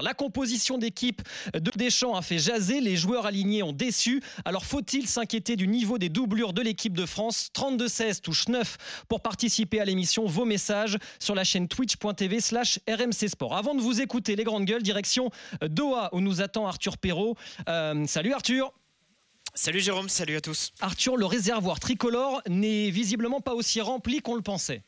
La composition d'équipe de Deschamps a fait jaser, les joueurs alignés ont déçu. Alors faut-il s'inquiéter du niveau des doublures de l'équipe de France? 32-16 touche 9 pour participer à l'émission. Vos messages sur la chaîne twitch.tv slash RMC Sport. Avant de vous écouter les grandes gueules, direction Doha où nous attend Arthur Perrault. Euh, salut Arthur Salut Jérôme, salut à tous. Arthur, le réservoir tricolore n'est visiblement pas aussi rempli qu'on le pensait.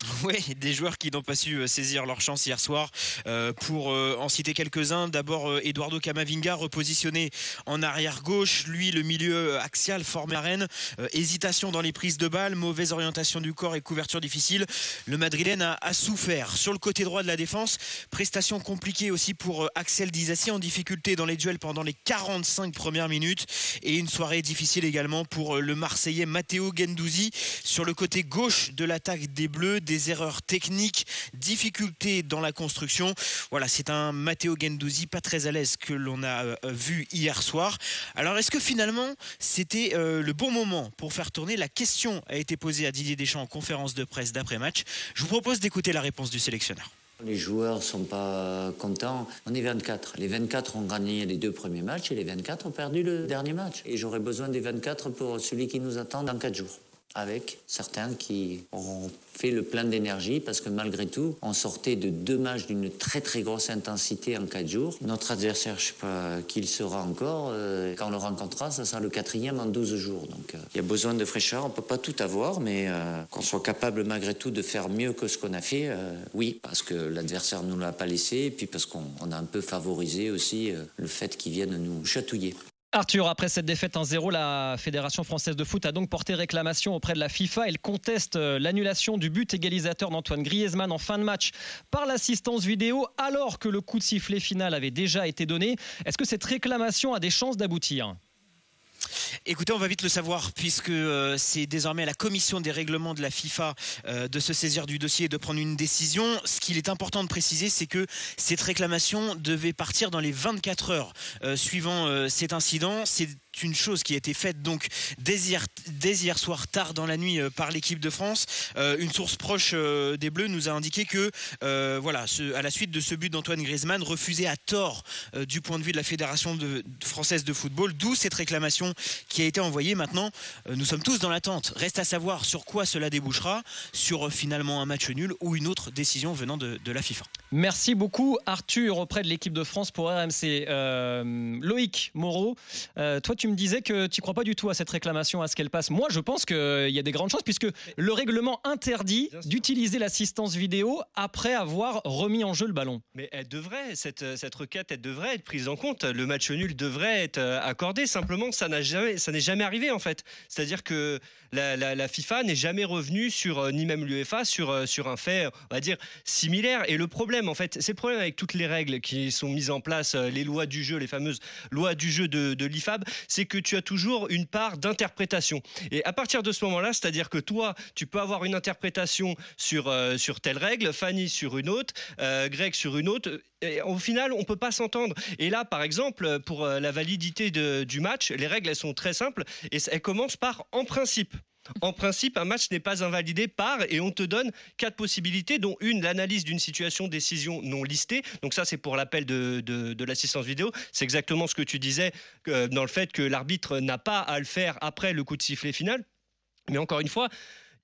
Oui, des joueurs qui n'ont pas su euh, saisir leur chance hier soir. Euh, pour euh, en citer quelques-uns, d'abord Eduardo Camavinga repositionné en arrière gauche, lui le milieu axial formé à Rennes. hésitation dans les prises de balles, mauvaise orientation du corps et couverture difficile. Le Madrilène a, souffert. Sur le côté droit de la défense, prestation compliquée aussi pour Axel Dizassi en difficulté dans les duels pendant les 45 premières minutes et une soirée difficile également pour le Marseillais Matteo Gendouzi sur le côté gauche de l'attaque des Bleus des erreurs techniques, difficultés dans la construction. Voilà, c'est un Matteo Gendouzi pas très à l'aise que l'on a euh, vu hier soir. Alors est-ce que finalement c'était euh, le bon moment pour faire tourner? La question a été posée à Didier Deschamps en conférence de presse d'après-match. Je vous propose d'écouter la réponse du sélectionneur. Les joueurs sont pas contents. On est 24. Les 24 ont gagné les deux premiers matchs et les 24 ont perdu le dernier match. Et j'aurais besoin des 24 pour celui qui nous attend dans 4 jours avec certains qui ont fait le plein d'énergie parce que malgré tout, on sortait de deux matchs d'une très très grosse intensité en quatre jours. Notre adversaire, je ne sais pas qui il sera encore, euh, quand on le rencontrera, ça sera le quatrième en 12 jours. Donc euh, il y a besoin de fraîcheur, on ne peut pas tout avoir, mais euh, qu'on soit capable malgré tout de faire mieux que ce qu'on a fait, oui, parce que l'adversaire ne nous l'a pas laissé, puis parce qu'on a un peu favorisé aussi le fait qu'ils viennent nous chatouiller. Arthur, après cette défaite 1-0, la Fédération française de foot a donc porté réclamation auprès de la FIFA. Elle conteste euh, l'annulation du but égalisateur d'Antoine Griezmann en fin de match par l'assistance vidéo alors que le coup de sifflet final avait déjà été donné. Est-ce que cette réclamation a des chances d'aboutir? Écoutez, on va vite le savoir puisque euh, c'est désormais à la commission des règlements de la FIFA euh, de se saisir du dossier et de prendre une décision. Ce qu'il est important de préciser, c'est que cette réclamation devait partir dans les 24 heures euh, suivant cet incident. Une chose qui a été faite donc dès hier, soir tard dans la nuit euh, par l'équipe de France. Euh, une source proche euh, des Bleus nous a indiqué que voilà, à la suite de ce but d'Antoine Griezmann refusé à tort du point de vue de la fédération française de football, d'où cette réclamation qui a été envoyée. Maintenant, nous sommes tous dans l'attente. Reste à savoir sur quoi cela débouchera, sur finalement un match nul ou une autre décision venant de, de la FIFA. Merci beaucoup Arthur auprès de l'équipe de France pour RMC. Loïc Moreau, toi tu me disais que tu ne crois pas du tout à cette réclamation, à ce qu'elle passe. Moi, je pense qu'il y a des grandes chances, puisque le règlement interdit d'utiliser l'assistance vidéo après avoir remis en jeu le ballon. Mais elle devrait, cette, cette requête, elle devrait être prise en compte. Le match nul devrait être euh, accordé. Simplement, ça n'a jamais, ça n'est jamais arrivé en fait. C'est-à-dire que la, FIFA n'est jamais revenue sur, euh, ni même l'UEFA, sur, euh, sur un fait, on va dire, similaire. Et le problème, en fait, c'est le problème avec toutes les règles qui sont mises en place, les lois du jeu, les fameuses lois du jeu de, de l'IFAB, c'est que tu as toujours une part d'interprétation. Et à partir de ce moment-là, c'est-à-dire que toi, tu peux avoir une interprétation sur, euh, sur telle règle, Fanny sur une autre, euh, Greg sur une autre. Et au final, on peut pas s'entendre. Et là, par exemple, pour euh, la validité du match, les règles, elles sont très simples et elles commencent par en principe. En principe, un match n'est pas invalidé par, et on te donne quatre possibilités, dont une, l'analyse d'une situation, décision non listée. Donc ça, c'est pour l'appel de, de, l'assistance vidéo. C'est exactement ce que tu disais euh, dans le fait que l'arbitre n'a pas à le faire après le coup de sifflet final. Mais encore une fois,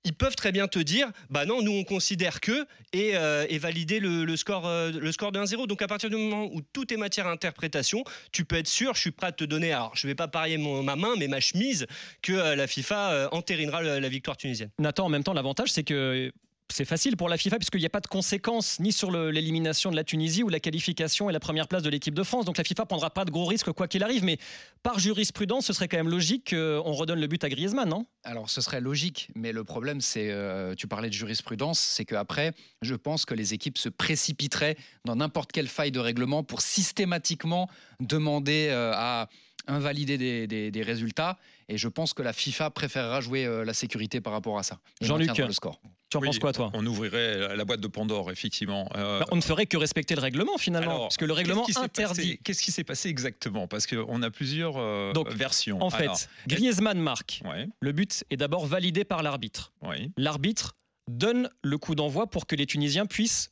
ils peuvent très bien te dire bah non nous on considère que et, euh, valider le, score euh, le de 1-0 donc à partir du moment où tout est matière à interprétation tu peux être sûr je suis prêt à te donner alors je vais pas parier ma main mais ma chemise que euh, la FIFA entérinera la victoire tunisienne. Nathan en même temps l'avantage c'est que c'est facile pour la FIFA puisqu'il n'y a pas de conséquences ni sur l'élimination de la Tunisie ou la qualification et la première place de l'équipe de France. Donc la FIFA prendra pas de gros risques quoi qu'il arrive. Mais par jurisprudence, ce serait quand même logique qu'on redonne le but à Griezmann, non? Alors ce serait logique, mais le problème, c'est, euh, tu parlais de jurisprudence, c'est qu'après, je pense que les équipes se précipiteraient dans n'importe quelle faille de règlement pour systématiquement demander euh, à invalider des, résultats. Et je pense que la FIFA préférera jouer euh, la sécurité par rapport à ça. Jean-Luc, le score. Tu en penses quoi, toi? On ouvrirait la boîte de Pandore, effectivement. Euh, bah, on ne ferait que respecter le règlement, finalement, parce que le règlement interdit. Qu'est-ce qui s'est passé exactement? Parce qu'on a plusieurs euh, versions. En fait, Griezmann marque. Le but est d'abord validé par l'arbitre. L'arbitre donne le coup d'envoi pour que les Tunisiens puissent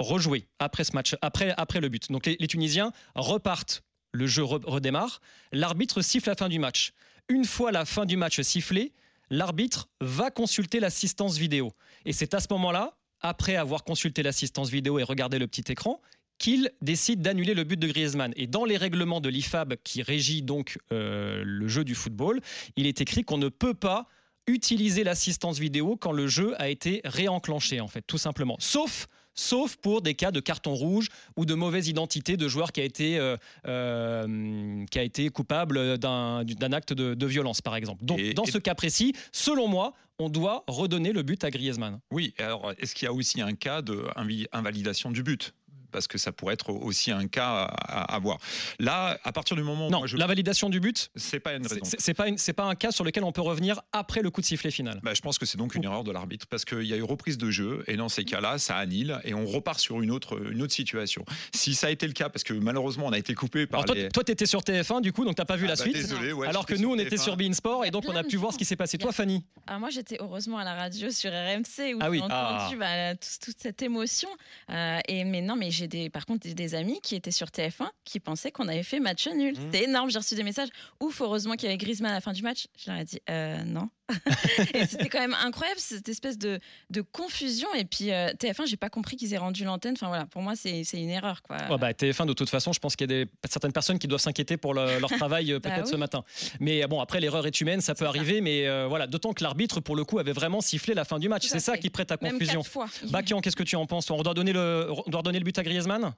rejouer après ce match, après, après le but. Donc les, Tunisiens repartent, le jeu redémarre, l'arbitre siffle la fin du match. Une fois la fin du match sifflée, l'arbitre va consulter l'assistance vidéo. Et c'est à ce moment-là, après avoir consulté l'assistance vidéo et regardé le petit écran, qu'il décide d'annuler le but de Griezmann. Et dans les règlements de l'IFAB qui régit donc euh, le jeu du football, il est écrit qu'on ne peut pas utiliser l'assistance vidéo quand le jeu a été réenclenché, en fait, tout simplement. Sauf sauf pour des cas de carton rouge ou de mauvaise identité de joueur qui a été, euh, euh, qui a été coupable d'un acte de, violence, par exemple. Donc, dans ce cas précis, selon moi, on doit redonner le but à Griezmann. Oui, alors est-ce qu'il y a aussi un cas d'invalidation du but? Parce que ça pourrait être aussi un cas à, à voir. Là, à partir du moment où non, la validation du but, c'est pas une raison. C'est pas c'est pas un cas sur lequel on peut revenir après le coup de sifflet final. Bah, je pense que c'est donc une erreur de l'arbitre parce qu'il y a eu reprise de jeu et dans ces cas-là, ça annule et on repart sur une autre une autre situation. Si ça a été le cas, parce que malheureusement on a été coupé par. Alors toi, tu étais sur TF1 du coup, donc t'as pas vu ah la bah, suite. Désolé, alors que nous, on était sur Bein Sport et donc on a pu voir ce qui s'est passé. Toi, Fanny. Moi, j'étais heureusement à la radio sur RMC où ah j'ai entendu ah. bah, toute, cette émotion. Euh, et mais non, mais j'ai des, par contre des amis qui étaient sur TF1 qui pensaient qu'on avait fait match nul. Mmh. C'était énorme. J'ai reçu des messages. Ouf, heureusement qu'il y avait Griezmann à la fin du match. Je leur ai dit euh, non. et c'était quand même incroyable cette espèce de, de confusion. Et puis euh, TF1, j'ai pas compris qu'ils aient rendu l'antenne. Enfin voilà, pour moi, c'est une erreur. Quoi. bah, TF1, de toute façon, je pense qu'il y a des, certaines personnes qui doivent s'inquiéter pour leur travail euh, bah peut-être ce matin. Mais bon, après, l'erreur est humaine, ça peut arriver. Mais voilà, d'autant que l'arbitre, pour le coup, avait vraiment sifflé la fin du match. C'est ça qui prête à confusion. Bakian, qu'est-ce que tu en penses? On doit donner le, on doit donner le but à Griezmann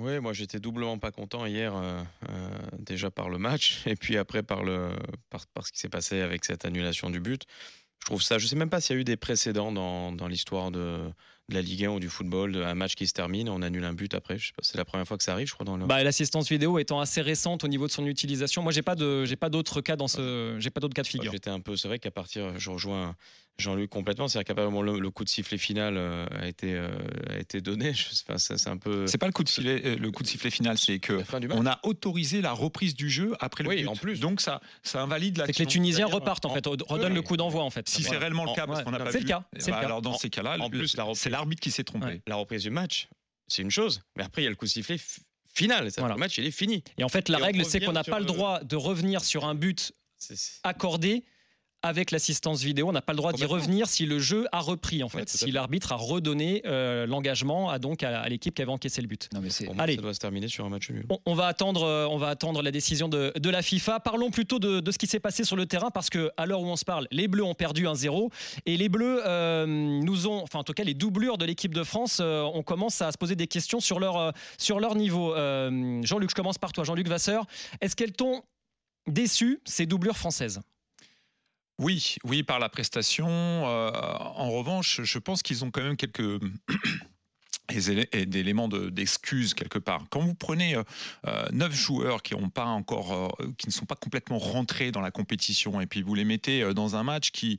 oui, moi j'étais doublement pas content hier, euh, euh, déjà par le match, et puis après par, le, par, ce qui s'est passé avec cette annulation du but. Je trouve ça, je sais même pas s'il y a eu des précédents dans, dans l'histoire de, de, la Ligue 1 ou du football, un match qui se termine, on annule un but après. Je sais pas, c'est la première fois que ça arrive, je crois. Dans le... bah, l'assistance vidéo étant assez récente au niveau de son utilisation, moi j'ai pas de, j'ai pas d'autres cas dans ce, j'ai pas d'autres cas de figure. J'étais un peu, c'est vrai qu'à partir, je rejoins Jean-Luc complètement. C'est-à-dire qu'à le, le, coup de sifflet final euh, a été euh, a été donné. Enfin, c'est un peu. C'est pas le coup de sifflet, euh, le coup de sifflet final, c'est que on a autorisé la reprise du jeu après le oui, en plus. Donc ça ça invalide la. C'est que les Tunisiens repartent en, fait, redonnent le coup d'envoi en fait. Si c'est réellement le cas, parce qu'on n'a pas C'est le cas. Bah, alors dans ces cas-là, en plus, c'est l'arbitre qui s'est trompé. La reprise du match, c'est une chose, mais après il y a le coup de sifflet final. Le match il est fini. Et en fait, la règle, c'est qu'on n'a pas le droit de revenir sur un but accordé avec l'assistance vidéo. On n'a pas le droit d'y revenir si le jeu a repris, en fait, si l'arbitre a redonné euh, l'engagement à, donc à, l'équipe qui avait encaissé le but. Non, mais Allez, ça doit se terminer sur un match nul. On, va attendre, euh, on va attendre la décision de, la FIFA. Parlons plutôt de, ce qui s'est passé sur le terrain parce que à l'heure où on se parle, les Bleus ont perdu 1-0 et les Bleus euh, nous ont, enfin en tout cas les doublures de l'équipe de France, on commence à se poser des questions sur leur sur leur niveau. Jean-Luc, je commence par toi, Jean-Luc Vasseur. Est-ce qu'elles t'ont déçu ces doublures françaises? Oui, oui, par la prestation. Euh, en revanche, je pense qu'ils ont quand même quelques et d'éléments d'excuse quelque part. Quand vous prenez euh, euh, neuf joueurs qui ont pas encore, euh, qui ne sont pas complètement rentrés dans la compétition, et puis vous les mettez dans un match qui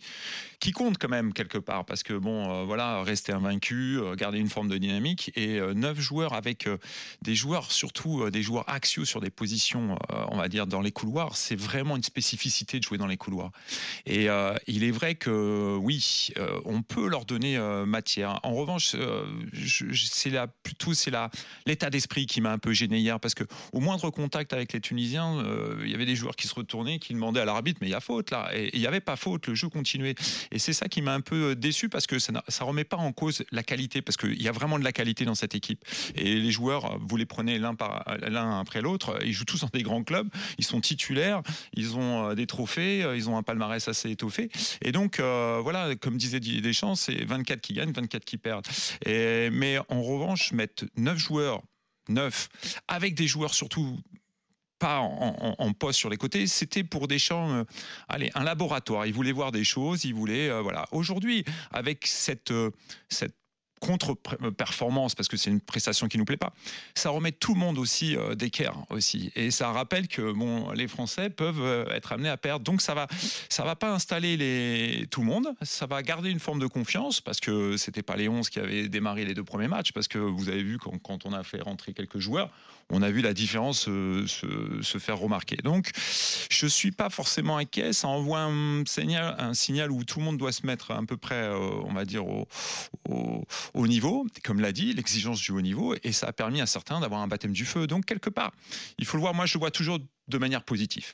qui compte quand même quelque part, parce que bon, voilà, rester invaincu, garder une forme de dynamique, et neuf joueurs avec des joueurs surtout des joueurs axiaux sur des positions, on va dire dans les couloirs, c'est vraiment une spécificité de jouer dans les couloirs. Et il est vrai que oui, on peut leur donner matière. En revanche, je, c'est là plutôt c'est là l'état d'esprit qui m'a un peu gêné hier parce que au moindre contact avec les Tunisiens, euh, il y avait des joueurs qui se retournaient, qui demandaient à l'arbitre mais il y a faute là. Et il n'y avait pas faute, le jeu continuait. Et c'est ça qui m'a un peu euh, déçu parce que ça ne remet pas en cause la qualité parce qu'il y a vraiment de la qualité dans cette équipe. Et les joueurs euh, vous les prenez l'un par l'un après l'autre, ils jouent tous dans des grands clubs, ils sont titulaires, ils ont des trophées, ils ont un palmarès assez étoffé. Et donc voilà comme disait Didier Deschamps, c'est 24 qui gagnent, 24 qui perdent. Mais en revanche, mettre 9 joueurs, 9, avec des joueurs surtout pas en, poste sur les côtés, c'était pour des champs, euh, allez, un laboratoire. Ils voulaient voir des choses, ils voulaient, euh, voilà. Aujourd'hui, avec cette, euh, cette contre-performance parce que c'est une prestation qui nous plaît pas. Ça remet tout le monde aussi euh, d'équerre aussi et ça rappelle que bon les Français peuvent euh, être amenés à perdre. Donc ça va ça va pas installer les tout le monde, ça va garder une forme de confiance parce que c'était pas les 11 qui avaient démarré les deux premiers matchs parce que vous avez vu quand, quand on a fait rentrer quelques joueurs, on a vu la différence se, se, faire remarquer. Donc, je suis pas forcément inquiet. Ça envoie un signal, un signal où tout le monde doit se mettre à peu près, euh, on va dire, au, haut niveau, comme l'a dit, l'exigence du haut niveau, et ça a permis à certains d'avoir un baptême du feu. Donc quelque part, il faut le voir. Moi, je le vois toujours de manière positive.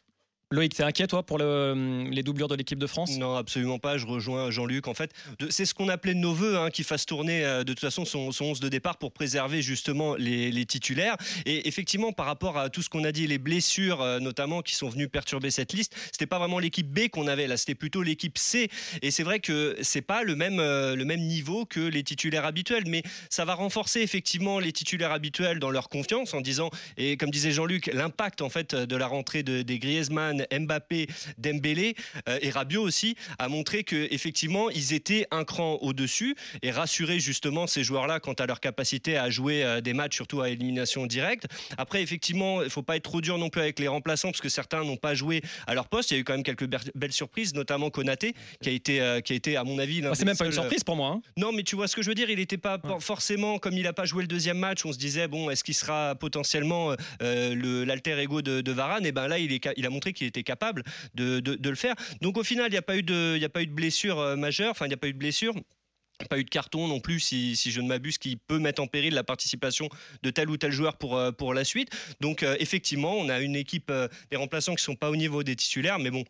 Loïc, t'es inquiet toi pour le, les doublures de l'équipe de France? Non, absolument pas. Je rejoins Jean-Luc. En fait, c'est ce qu'on appelait de nos voeux, hein, qu'il fasse tourner euh, de toute façon son, son 11 de départ pour préserver justement les, titulaires. Et effectivement, par rapport à tout ce qu'on a dit, les blessures euh, notamment qui sont venues perturber cette liste, c'était pas vraiment l'équipe B qu'on avait là, c'était plutôt l'équipe C. Et c'est vrai que c'est pas le même euh, le même niveau que les titulaires habituels, mais ça va renforcer effectivement les titulaires habituels dans leur confiance en disant et comme disait Jean-Luc, l'impact en fait de la rentrée de, des Griezmann Mbappé, Dembélé euh, et Rabiot aussi a montré que effectivement ils étaient un cran au-dessus et rassurer justement ces joueurs-là quant à leur capacité à jouer euh, des matchs surtout à élimination directe. Après effectivement, il faut pas être trop dur non plus avec les remplaçants parce que certains n'ont pas joué à leur poste. Il y a eu quand même quelques belles surprises, notamment Konaté qui a été euh, qui a été à mon avis. c'est même pas une surprise pour moi. Hein. Non, mais tu vois ce que je veux dire. Il n'était pas forcément comme il n'a pas joué le deuxième match. On se disait bon, est-ce qu'il sera potentiellement l'alter ego de, de Varane? Et ben là, il, est, il a montré qu'il était capable de, le faire. Donc au final, il n'y a pas eu de, il a pas eu de blessure euh, majeure. Enfin, il n'y a pas eu de blessure pas eu de carton non plus, si, je ne m'abuse, qui peut mettre en péril la participation de tel ou tel joueur pour, euh, pour la suite. Donc euh, effectivement, on a une équipe des remplaçants qui sont pas au niveau des titulaires, mais bon,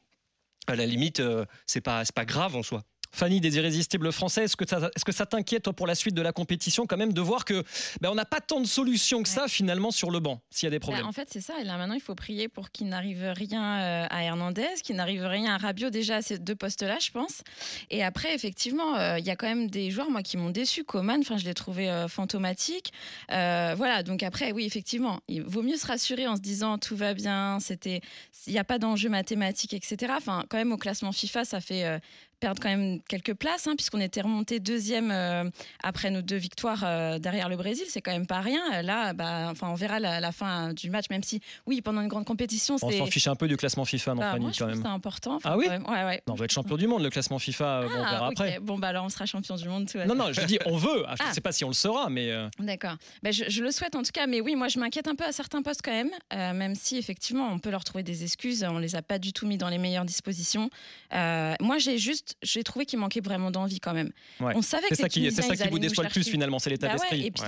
à la limite, c'est pas, pas grave en soi. Fanny des Irrésistibles Français, est-ce que ça, est-ce que ça t'inquiète pour la suite de la compétition quand même de voir que ben, on n'a pas tant de solutions que ça finalement sur le banc s'il y a des problèmes? en fait c'est ça et là maintenant il faut prier pour qu'il n'arrive rien euh, à Hernandez, qu'il n'arrive rien à Rabiot déjà à ces deux postes-là je pense. Et après effectivement euh, il y a quand même des joueurs moi qui m'ont déçu. Coman, enfin je l'ai trouvé euh, fantomatique. voilà donc après oui effectivement il vaut mieux se rassurer en se disant tout va bien, c'était il n'y a pas d'enjeu mathématique etc. Enfin quand même au classement FIFA ça fait perdre quand même quelques places, hein, puisqu'on était remonté deuxième euh, après nos deux victoires euh, derrière le Brésil. C'est quand même pas rien. Là, bah, enfin, on verra la, fin du match, même si, oui, pendant une grande compétition, on s'en fiche un peu du classement FIFA, non, bah, Fanny, quand même. C'est important. ah oui. ouais, ouais. on va être champion du monde, le classement FIFA. on verra ah, après. Bon, bah alors on sera champion du monde. Tout non, non, je dis on veut. Je ne ah. sais pas si on le sera, mais. Euh. D'accord. Bah, je, le souhaite en tout cas, mais oui, moi je m'inquiète un peu à certains postes quand même, même si effectivement on peut leur trouver des excuses. On les a pas du tout mis dans les meilleures dispositions. moi, j'ai juste, j'ai trouvé qu'il manquait vraiment d'envie quand même. On savait c'est ça qui, c'est ça qui vous déçoit le plus finalement, c'est l'état bah d'esprit. et puis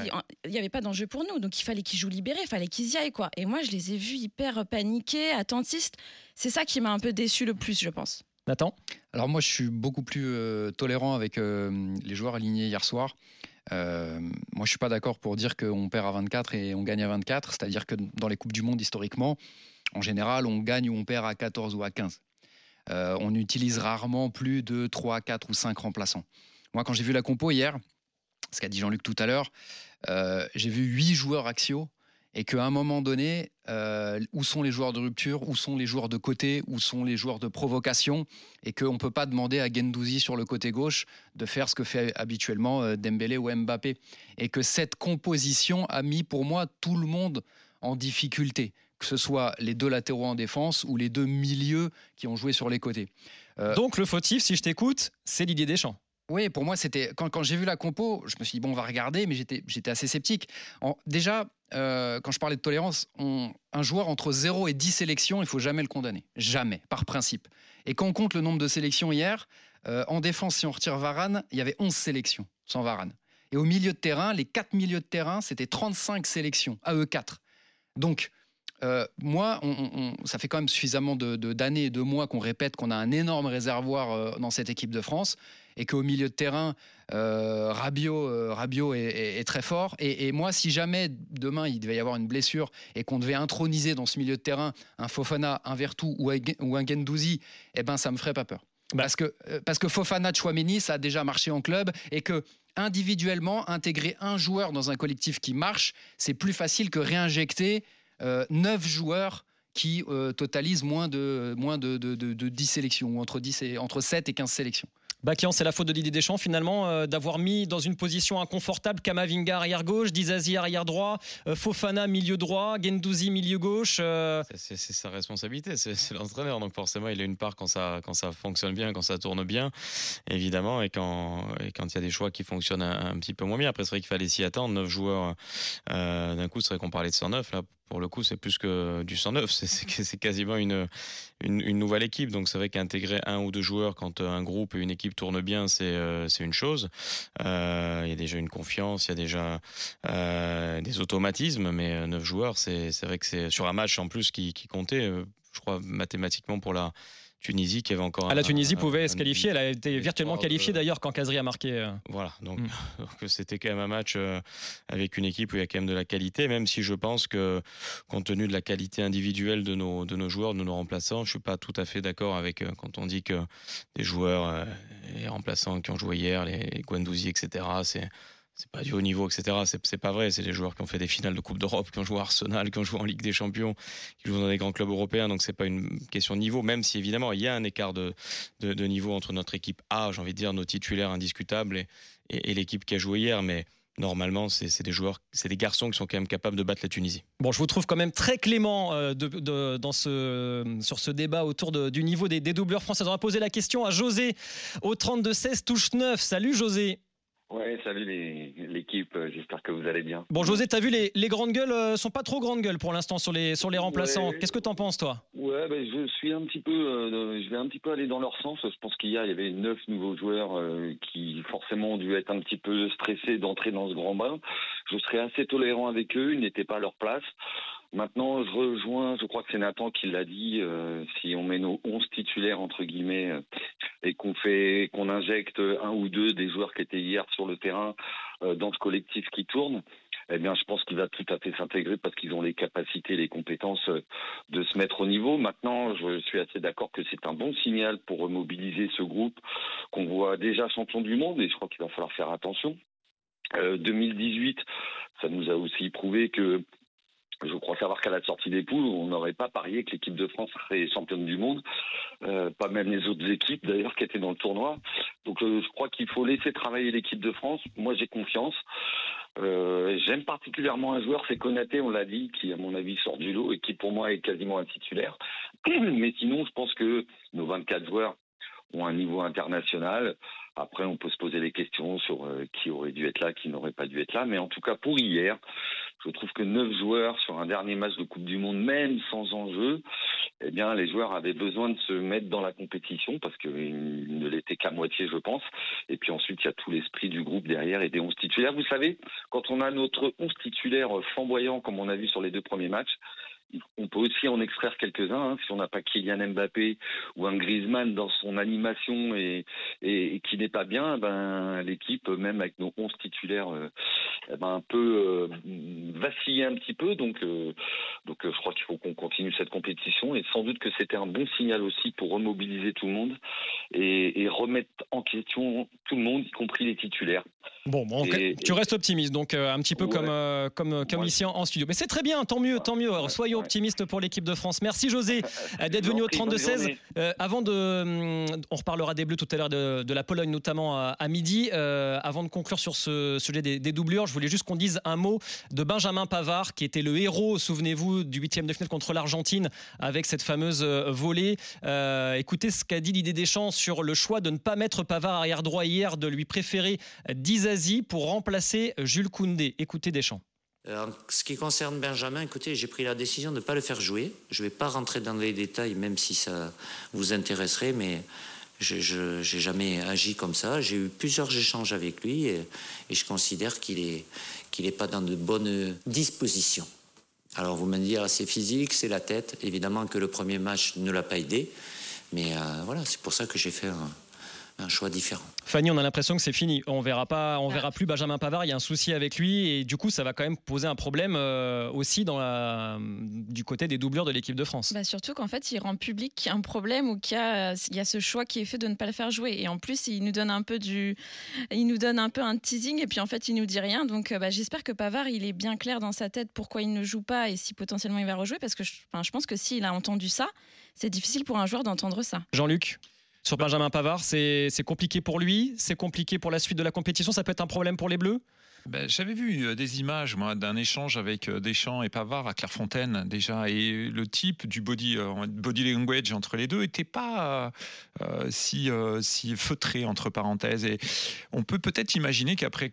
il n'y avait pas d'enjeu pour nous, donc il fallait qu'ils jouent libérés, il fallait qu'ils y aillent quoi. Et moi je les ai vus hyper paniqués, attentistes. C'est ça qui m'a un peu déçu le plus, je pense. Nathan? Alors moi je suis beaucoup plus euh, tolérant avec euh, les joueurs alignés hier soir. Euh, moi, je suis pas d'accord pour dire qu'on perd à 24 et on gagne à 24. C'est-à-dire que dans les Coupes du Monde, historiquement, en général, on gagne ou on perd à 14 ou à 15. Euh, on utilise rarement plus de 3, 4 ou 5 remplaçants. Moi, quand j'ai vu la compo hier, ce qu'a dit Jean-Luc tout à l'heure, euh, j'ai vu 8 joueurs axiaux et qu'à un moment donné, euh, où sont les joueurs de rupture, où sont les joueurs de côté, où sont les joueurs de provocation, et qu'on ne peut pas demander à Gendouzi sur le côté gauche de faire ce que fait habituellement Dembélé ou Mbappé. Et que cette composition a mis pour moi tout le monde en difficulté que ce soit les deux latéraux en défense ou les deux milieux qui ont joué sur les côtés. Euh, Donc le fautif, si je t'écoute, c'est Didier Deschamps. Oui, pour moi, c'était quand, quand j'ai vu la compo, je me suis dit, bon, on va regarder, mais j'étais assez sceptique. déjà, euh, quand je parlais de tolérance, un joueur entre 0 et 10 sélections, il faut jamais le condamner. Jamais, par principe. Et quand on compte le nombre de sélections hier, euh, en défense, si on retire Varane, il y avait 11 sélections sans Varane. Et au milieu de terrain, les 4 milieux de terrain, c'était 35 sélections, à eux 4. Donc, euh, moi, ça fait quand même suffisamment d'années et de mois qu'on répète qu'on a un énorme réservoir euh, dans cette équipe de France et qu'au milieu de terrain, euh, Rabiot, est, très fort. Et, moi, si jamais demain il devait y avoir une blessure et qu'on devait introniser dans ce milieu de terrain un Fofana, un Vertou ou un Gendouzi, eh ben, ça me ferait pas peur. Bah. Parce que, parce que Fofana, Chouameni, ça a déjà marché en club et que individuellement, intégrer un joueur dans un collectif qui marche, c'est plus facile que réinjecter 9 euh, joueurs qui euh, totalisent moins de, moins de, de, de, 10 sélections, ou entre, 10 et, entre 7 et 15 sélections. Bakian, c'est la faute de Didier Deschamps finalement euh, d'avoir mis dans une position inconfortable Kamavinga arrière gauche, Dizazi arrière droit, Fofana milieu droit, Gendouzi milieu gauche. C'est sa responsabilité, c'est l'entraîneur, donc forcément il a une part quand ça, quand ça fonctionne bien, quand ça tourne bien, évidemment, et quand il quand y a des choix qui fonctionnent un, petit peu moins bien. Après c'est vrai qu'il fallait s'y attendre, 9 joueurs d'un coup, c'est vrai qu'on parlait de 109 là pour le coup, c'est plus que du 109. C'est quasiment une, une, nouvelle équipe. Donc, c'est vrai qu'intégrer un ou deux joueurs quand un groupe et une équipe tournent bien, c'est euh, une chose. Euh, il y a déjà une confiance, il y a déjà euh, des automatismes. Mais neuf joueurs, c'est vrai que c'est sur un match en plus qui, qui comptait, je crois, mathématiquement pour la Tunisie qui avait encore. Ah, la Tunisie pouvait se qualifier, elle a été virtuellement qualifiée d'ailleurs quand Kazri a marqué. Euh. Voilà, donc mm. c'était quand même un match euh, avec une équipe où il y a quand même de la qualité, même si je pense que compte tenu de la qualité individuelle de nos, de nos joueurs, de nos remplaçants, je suis pas tout à fait d'accord avec euh, quand on dit que des joueurs, les remplaçants qui ont joué hier, les Guendouzi, etc., c'est c'est pas du haut niveau, etc. C'est pas vrai. C'est des joueurs qui ont fait des finales de Coupe d'Europe, qui ont joué à Arsenal, qui ont joué en Ligue des Champions, qui jouent dans des grands clubs européens. Donc c'est pas une question de niveau, même si évidemment il y a un écart de, niveau entre notre équipe A, j'ai envie de dire nos titulaires indiscutables, et, l'équipe qui a joué hier. Mais normalement, c'est des joueurs, c'est des garçons qui sont quand même capables de battre la Tunisie. Bon, je vous trouve quand même très clément euh, dans ce, sur ce débat autour du niveau des, des doubleurs français. On va poser la question à José au 32-16, touche 9. Salut José. Ouais, salut l'équipe, euh, j'espère que vous allez bien. Bon, José, t'as vu, les, les, grandes gueules euh, sont pas trop grandes gueules pour l'instant sur les, sur les remplaçants. Qu'est-ce que t'en penses, toi? Ouais, ben, je suis un petit peu, euh, je vais un petit peu aller dans leur sens. Je pense qu'il y, a, il y avait neuf nouveaux joueurs qui forcément ont dû être un petit peu stressés d'entrer dans ce grand bain. Je serais assez tolérant avec eux, ils n'étaient pas à leur place. Maintenant, je rejoins, je crois que c'est Nathan qui l'a dit, euh, si on met nos 11 titulaires, entre guillemets, euh, et qu'on fait, qu'on injecte un ou deux des joueurs qui étaient hier sur le terrain euh, dans ce collectif qui tourne, eh bien, je pense qu'il va tout à fait s'intégrer parce qu'ils ont les capacités, les compétences de se mettre au niveau. Maintenant, je suis assez d'accord que c'est un bon signal pour mobiliser ce groupe qu'on voit déjà champion du monde et je crois qu'il va falloir faire attention. 2018, ça nous a aussi prouvé que je crois savoir qu'à la sortie des poules, on n'aurait pas parié que l'équipe de France serait championne du monde, euh, pas même les autres équipes d'ailleurs qui étaient dans le tournoi. Donc euh, je crois qu'il faut laisser travailler l'équipe de France. Moi j'ai confiance. Euh, j'aime particulièrement un joueur, c'est Konaté, on l'a dit, qui à mon avis sort du lot et qui pour moi est quasiment un titulaire. Mais sinon, je pense que nos 24 joueurs ont un niveau international. Après, on peut se poser des questions sur qui aurait dû être là, qui n'aurait pas dû être là. Mais en tout cas, pour hier, je trouve que neuf joueurs sur un dernier match de Coupe du Monde, même sans enjeu, eh bien, les joueurs avaient besoin de se mettre dans la compétition parce qu'ils ne l'étaient qu'à moitié, je pense. Et puis ensuite, il y a tout l'esprit du groupe derrière et des 11 titulaires. Vous savez, quand on a notre 11 titulaire flamboyant, comme on a vu sur les deux premiers matchs, on peut aussi en extraire quelques-uns. Hein, si on n'a pas Kylian Mbappé ou un Griezmann dans son animation et, et, qui n'est pas bien, ben l'équipe, même avec nos 11 titulaires, euh, eh ben, un peu euh, vaciller un petit peu. Donc, euh, donc je crois qu'il faut qu'on continue cette compétition et sans doute que c'était un bon signal aussi pour remobiliser tout le monde et, et, remettre en question tout le monde, y compris les titulaires. Bon, bon tu restes optimiste, donc un petit peu comme, comme, comme ici en, studio. Mais c'est très bien, tant mieux, tant mieux. soyons optimiste pour l'équipe de France. Merci José d'être venu au 32-16. Euh, avant de, on reparlera des Bleus tout à l'heure de, la Pologne notamment à, midi. Euh, avant de conclure sur ce sujet des, doublures, je voulais juste qu'on dise un mot de Benjamin Pavard qui était le héros, souvenez-vous, du huitième de finale contre l'Argentine avec cette fameuse euh, volée. écoutez ce qu'a dit l'idée des champs sur le choix de ne pas mettre Pavard arrière droit hier, de lui préférer Dizazi pour remplacer Jules Koundé. Écoutez Deschamps. Euh, en ce qui concerne Benjamin, écoutez, j'ai pris la décision de ne pas le faire jouer. Je ne vais pas rentrer dans les détails, même si ça vous intéresserait, mais je n'ai jamais agi comme ça. J'ai eu plusieurs échanges avec lui et, je considère qu'il n'est pas dans de bonnes dispositions. Alors vous me dites, ah, c'est physique, c'est la tête. Évidemment que le premier match ne l'a pas aidé, mais euh, voilà, c'est pour ça que j'ai fait un, un choix différent. Fanny, on a l'impression que c'est fini. On verra pas, on verra plus Benjamin Pavard. Il y a un souci avec lui et du coup, ça va quand même poser un problème euh, aussi dans la, du côté des doubleurs de l'équipe de France. Bah surtout qu'en fait, il rend public un problème ou qu'il y a, il y a ce choix qui est fait de ne pas le faire jouer. Et en plus, il nous donne un peu du, il nous donne un peu un teasing et puis en fait, il nous dit rien. Donc, euh, bah, j'espère que Pavard, il est bien clair dans sa tête pourquoi il ne joue pas et si potentiellement il va rejouer parce que je, je pense que s'il a entendu ça, c'est difficile pour un joueur d'entendre ça. Jean-Luc? Sur Benjamin Pavard, c'est compliqué pour lui, c'est compliqué pour la suite de la compétition, ça peut être un problème pour les Bleus? Ben, J'avais vu euh, des images d'un échange avec euh, Deschamps et Pavard à Clairefontaine déjà. Et le type du body, euh, language entre les deux n'était pas si, feutré entre parenthèses. Et on peut peut-être imaginer qu'après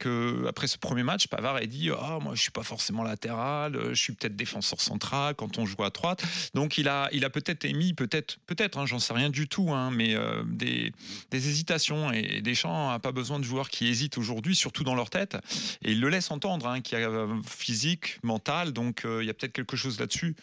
après ce premier match Pavard ait dit ah moi je suis pas forcément latéral je suis peut-être défenseur central quand on joue à droite. Donc il a il a peut-être émis peut-être peut-être hein, j'en sais rien du tout hein, mais des, des hésitations. Et Deschamps n'a pas besoin de joueurs qui hésitent aujourd'hui surtout dans leur tête et il le laisse entendre, hein, qu'il y a euh, physique, mental, donc euh, il y a peut-être quelque chose là-dessus.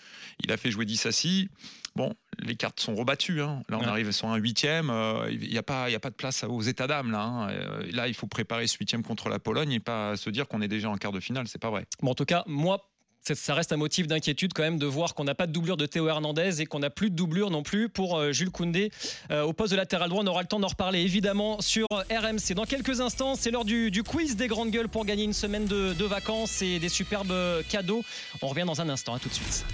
Il a fait jouer Dissassi. Bon, les cartes sont rebattues. Hein. Là, on arrive sur un huitième. Euh, il n'y a, pas, a pas de place aux états d'âme. Là, hein. là, il faut préparer ce huitième contre la Pologne et pas se dire qu'on est déjà en quart de finale. C'est pas vrai. Bon, en tout cas, moi, ça reste un motif d'inquiétude quand même de voir qu'on n'a pas de doublure de Théo Hernandez et qu'on n'a plus de doublure non plus pour euh, Jules Koundé euh, au poste de latéral droit. On aura le temps d'en reparler évidemment sur RMC. Dans quelques instants, c'est l'heure du, quiz des grandes gueules pour gagner une semaine de, de vacances et des superbes cadeaux. On revient dans un instant. À tout de suite.